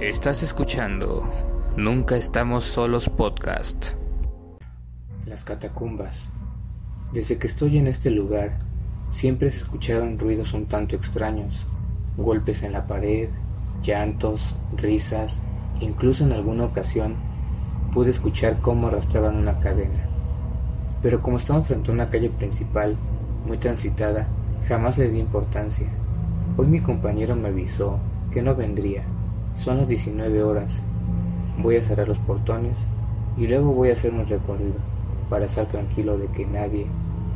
Estás escuchando Nunca estamos solos podcast. Las catacumbas. Desde que estoy en este lugar, siempre se escucharon ruidos un tanto extraños, golpes en la pared, llantos, risas, incluso en alguna ocasión pude escuchar cómo arrastraban una cadena. Pero como estamos frente a una calle principal, muy transitada, jamás le di importancia. Hoy mi compañero me avisó que no vendría. Son las 19 horas. Voy a cerrar los portones y luego voy a hacer un recorrido para estar tranquilo de que nadie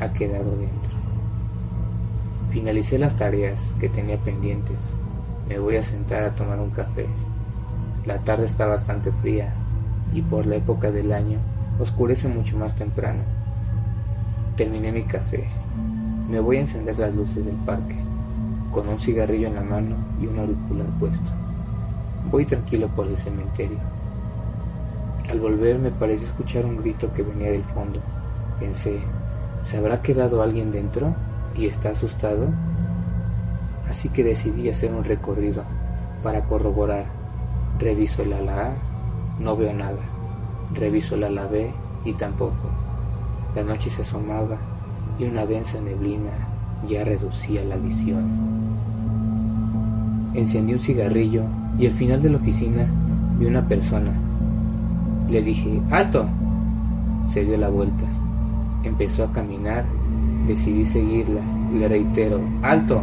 ha quedado dentro. Finalicé las tareas que tenía pendientes. Me voy a sentar a tomar un café. La tarde está bastante fría y por la época del año oscurece mucho más temprano. Terminé mi café. Me voy a encender las luces del parque, con un cigarrillo en la mano y un auricular puesto. Voy tranquilo por el cementerio. Al volver me pareció escuchar un grito que venía del fondo. Pensé, ¿se habrá quedado alguien dentro y está asustado? Así que decidí hacer un recorrido para corroborar. Reviso el ala A, no veo nada. Reviso el ala B y tampoco. La noche se asomaba y una densa neblina ya reducía la visión. Encendí un cigarrillo y al final de la oficina vi una persona. Le dije, ¡alto! Se dio la vuelta. Empezó a caminar. Decidí seguirla le reitero, ¡alto!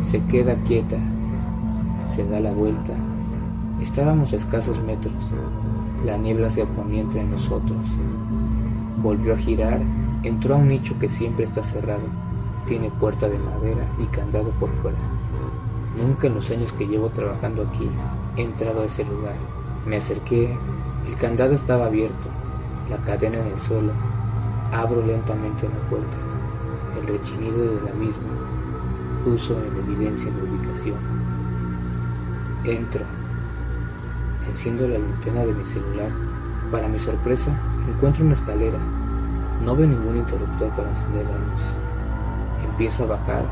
Se queda quieta. Se da la vuelta. Estábamos a escasos metros. La niebla se oponía entre nosotros. Volvió a girar. Entró a un nicho que siempre está cerrado. Tiene puerta de madera y candado por fuera. Nunca en los años que llevo trabajando aquí he entrado a ese lugar. Me acerqué, el candado estaba abierto, la cadena en el suelo. Abro lentamente la puerta. El rechinido de la misma puso en evidencia mi ubicación. Entro. Enciendo la linterna de mi celular. Para mi sorpresa, encuentro una escalera. No veo ningún interruptor para encender la luz. Empiezo a bajar,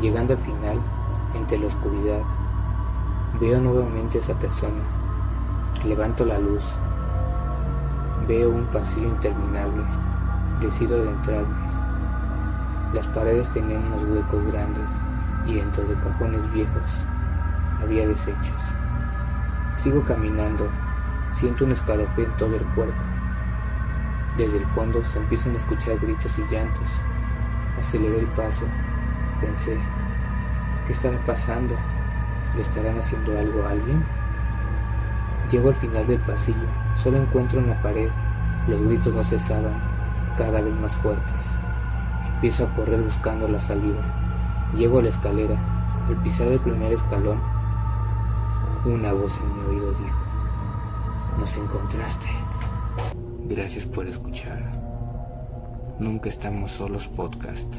llegando al final entre la oscuridad. Veo nuevamente a esa persona. Levanto la luz. Veo un pasillo interminable. Decido adentrarme. Las paredes tenían unos huecos grandes y dentro de cajones viejos había desechos. Sigo caminando. Siento un escalofrío en todo el cuerpo. Desde el fondo se empiezan a escuchar gritos y llantos. Aceleré el paso. Pensé, ¿Qué estará pasando? ¿Le estarán haciendo algo a alguien? Llego al final del pasillo, solo encuentro una pared. Los gritos no cesaban, cada vez más fuertes. Empiezo a correr buscando la salida. Llego a la escalera. Al pisar el primer escalón, una voz en mi oído dijo, nos encontraste. Gracias por escuchar. Nunca estamos solos podcast.